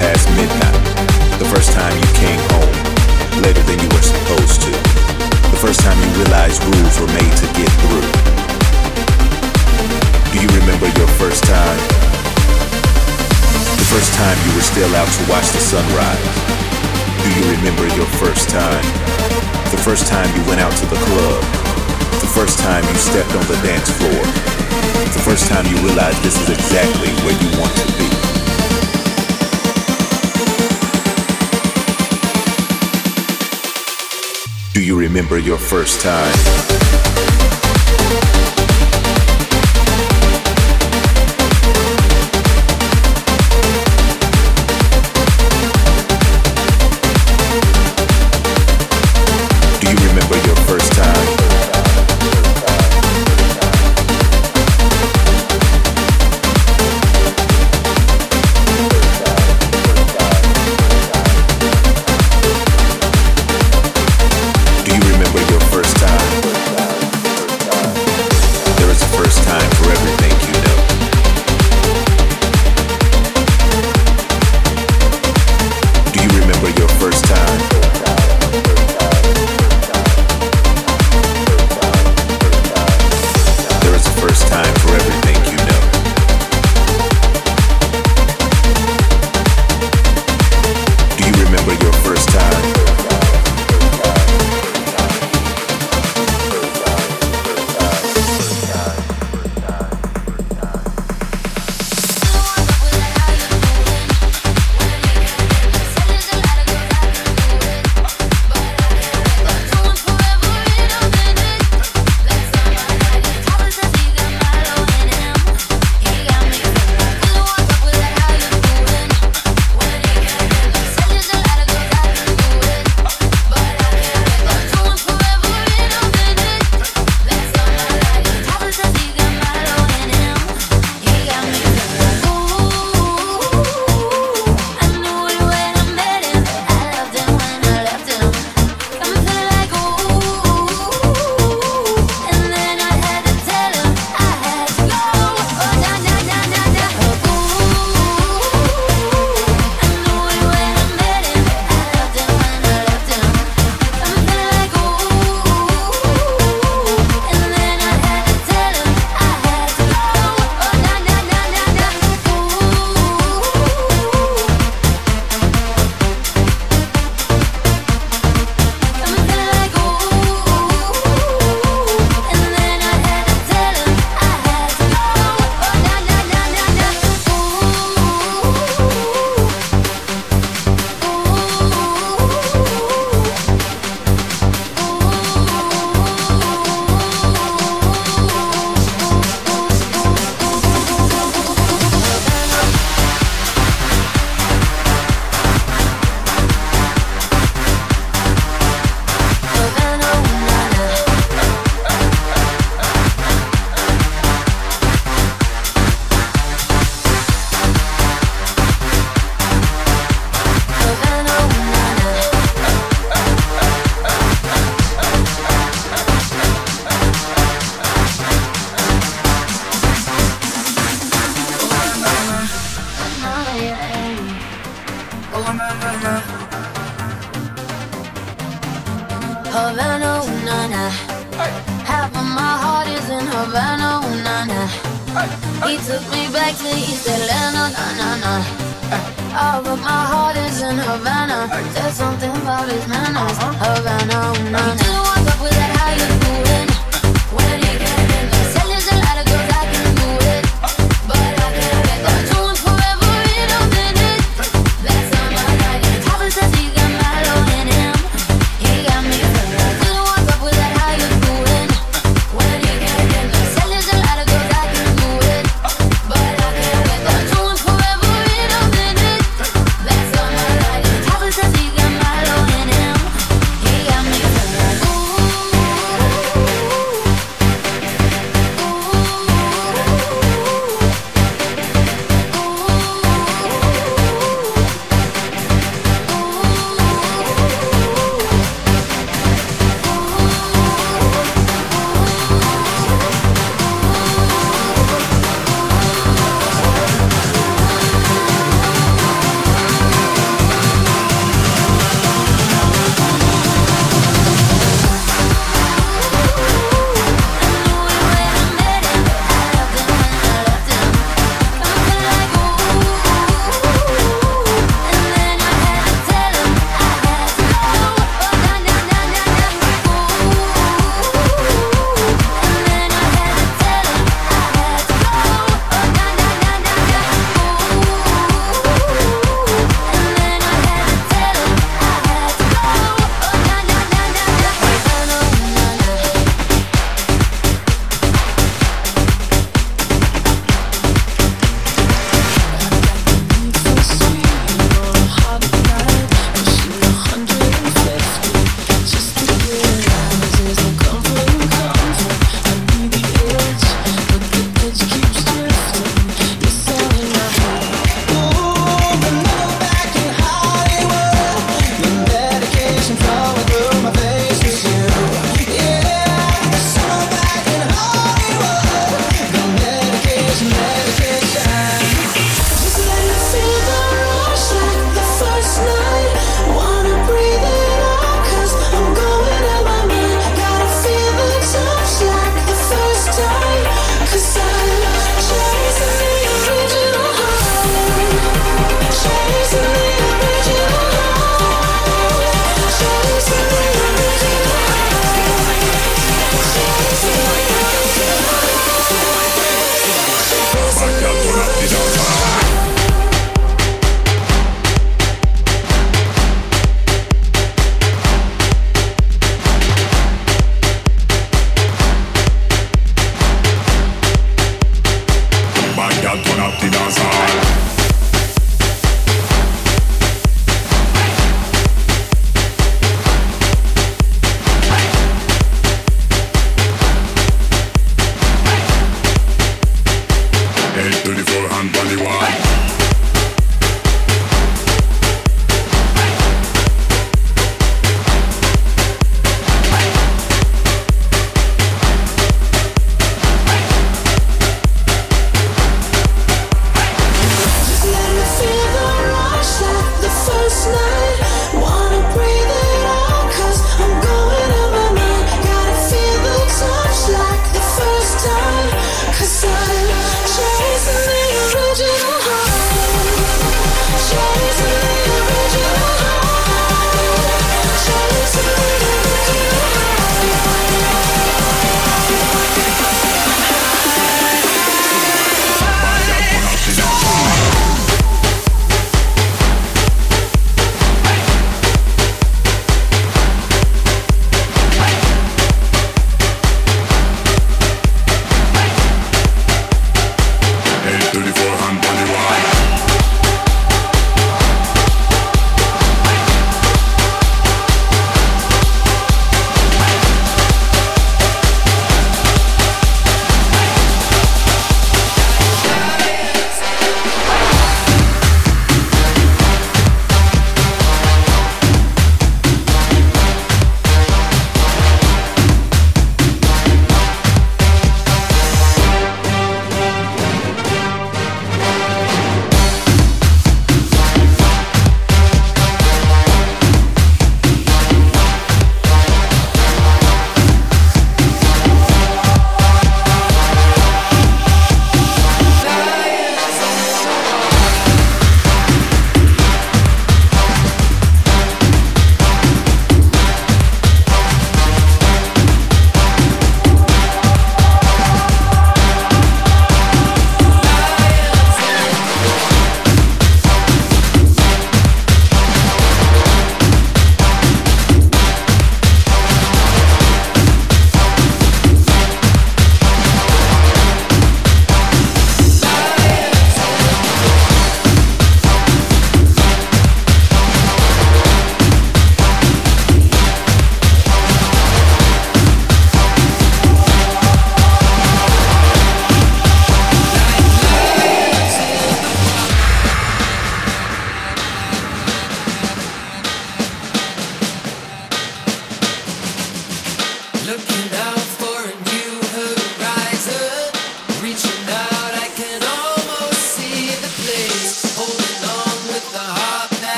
past midnight. The first time you came home later than you were supposed to. The first time you realized rules were made to get through. Do you remember your first time? The first time you were still out to watch the sunrise. Do you remember your first time? The first time you went out to the club. The first time you stepped on the dance floor. The first time you realized this is exactly where you want to be. Do you remember your first time? He took me back to East Atlanta, na na na. Uh, oh, but my heart is in Havana. There's something about his manners, uh-huh. Havana, na na.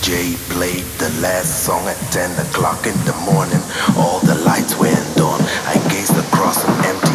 Jay played the last song at 10 o'clock in the morning. All the lights went on. I gazed across an empty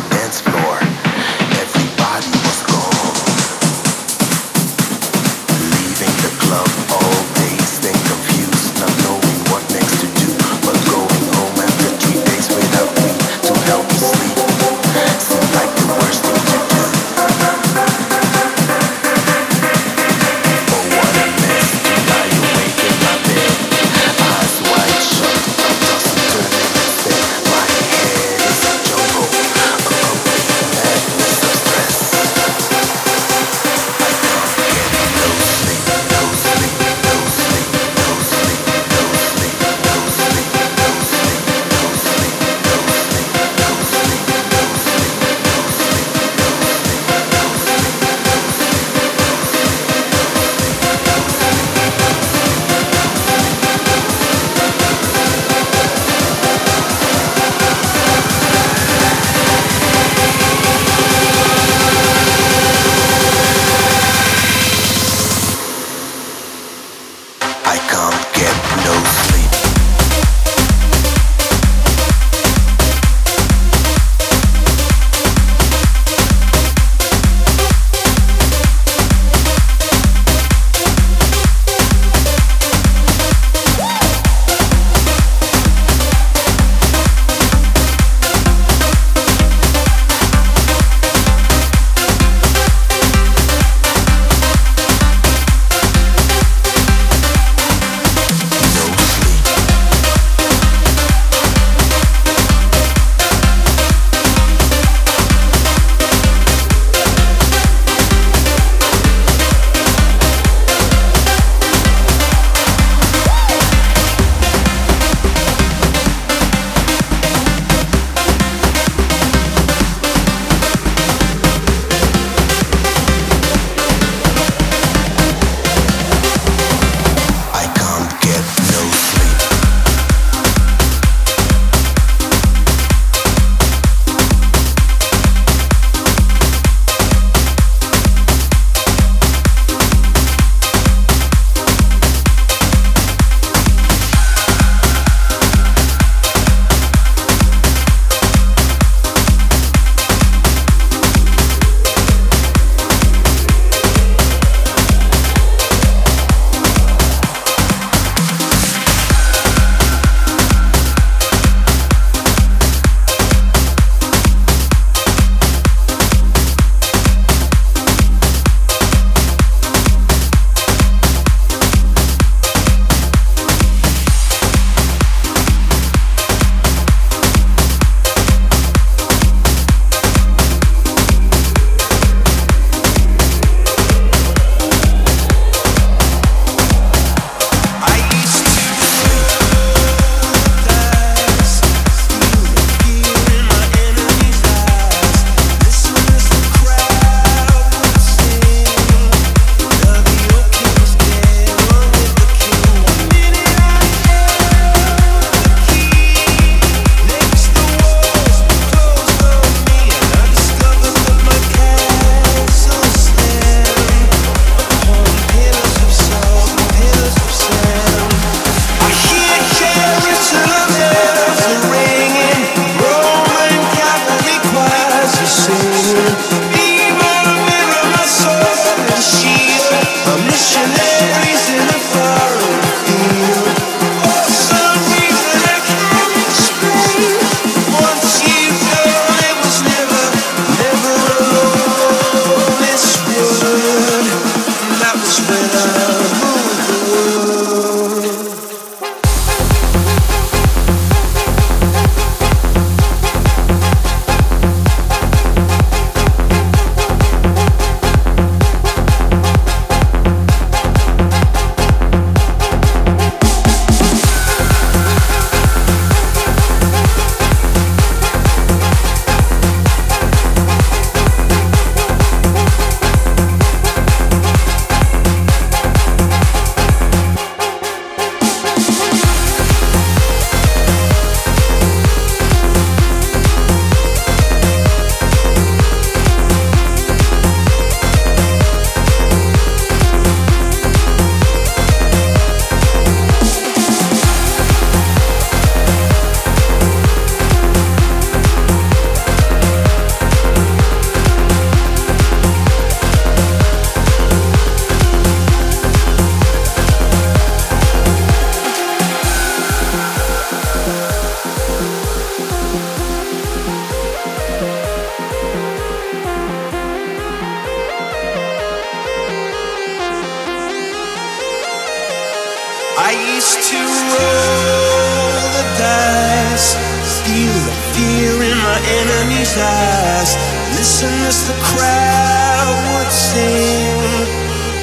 I used to roll the dice, feel the fear in my enemy's eyes, listen as the crowd would sing.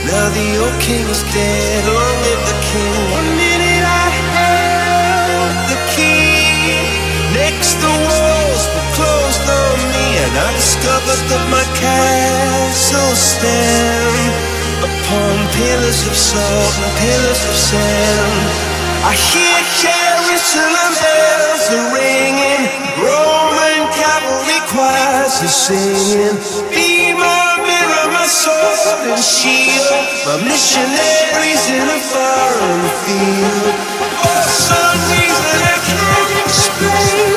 Now the old king is dead, long live the king. One minute I held the key, next the walls were closed on me, and I discovered that my castle stand upon pillars of salt and pillars of sand. I hear Jerusalem bells are ringing, Roman cavalry choirs are singing. Be my mirror, my sword and shield, my missionaries in a foreign field. For some reason I can't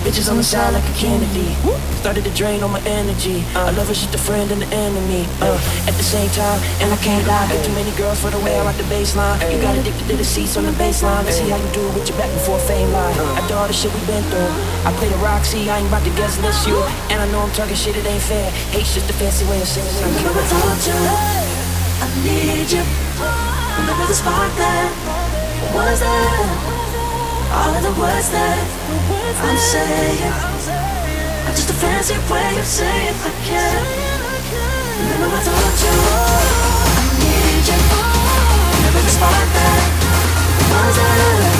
Bitches on the side like a Kennedy. Started to drain all my energy. I love her, she's the friend and the enemy. Uh, at the same time, and I can't lie. Got too many girls for the way I rock the baseline. You got addicted to the seats on the baseline. Let's see how you do with your back before fame line. After all the shit we been through, I play the Roxy. I ain't about to guess list you. And I know I'm talking shit, it ain't fair. Hate's just a fancy way of saying it. Told you I need you. Remember the spark that was there. All of the words that I'm saying are just a fancy way of saying I can't. Remember I told you I need you. Remember the spark that was there.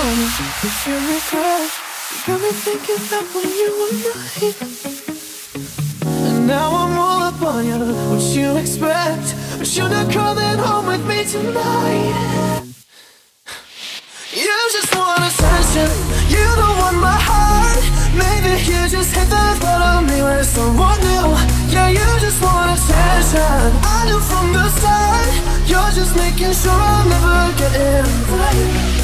Girl. You got me thinking back when you were mine. And now I'm all up on you. What you expect? But you're not coming home with me tonight. You just want attention. You don't want my heart. Maybe you just hit the thought of me with someone new. Yeah, you just want attention. I knew from the start. You're just making sure I'll never get it right.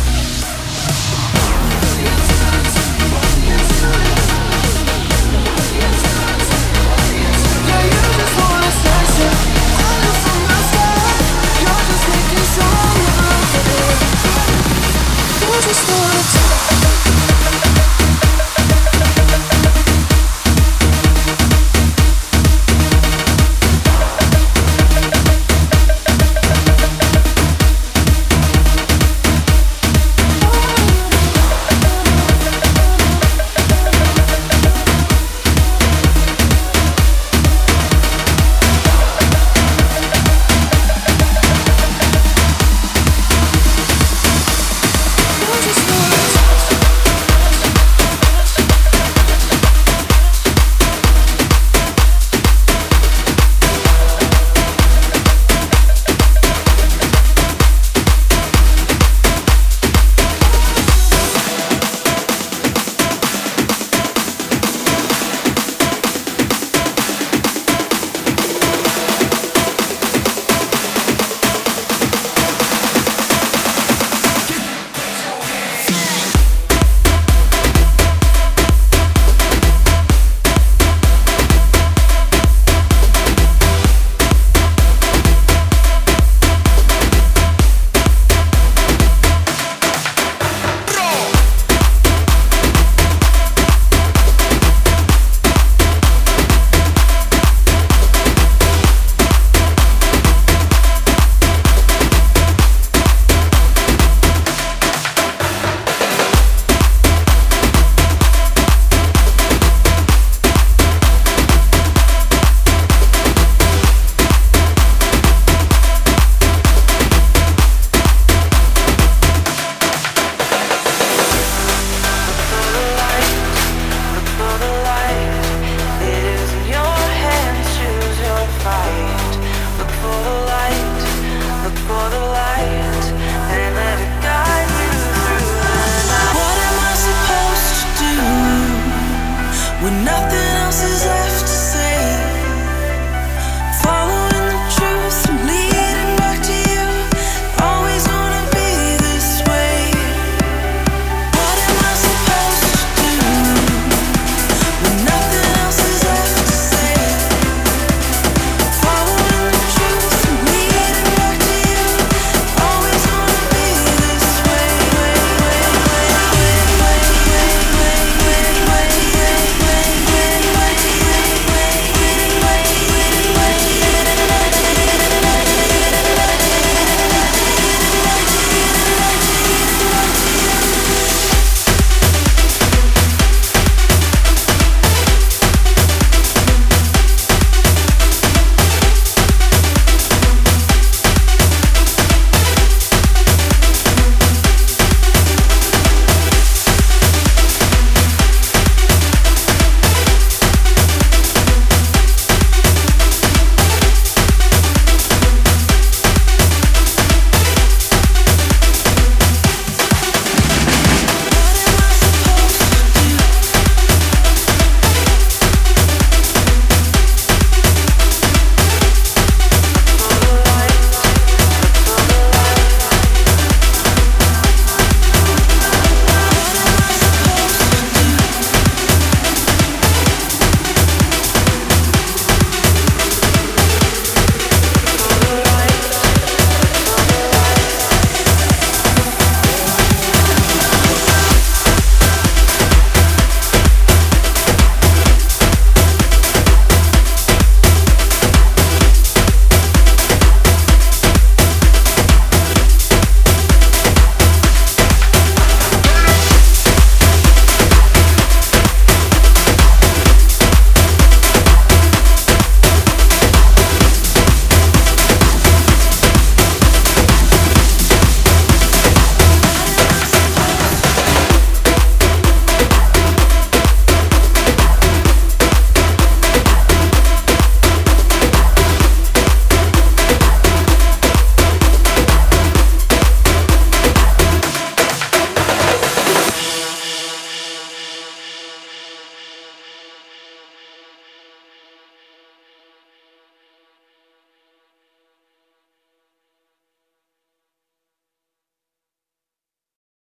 don't know. You just wanna.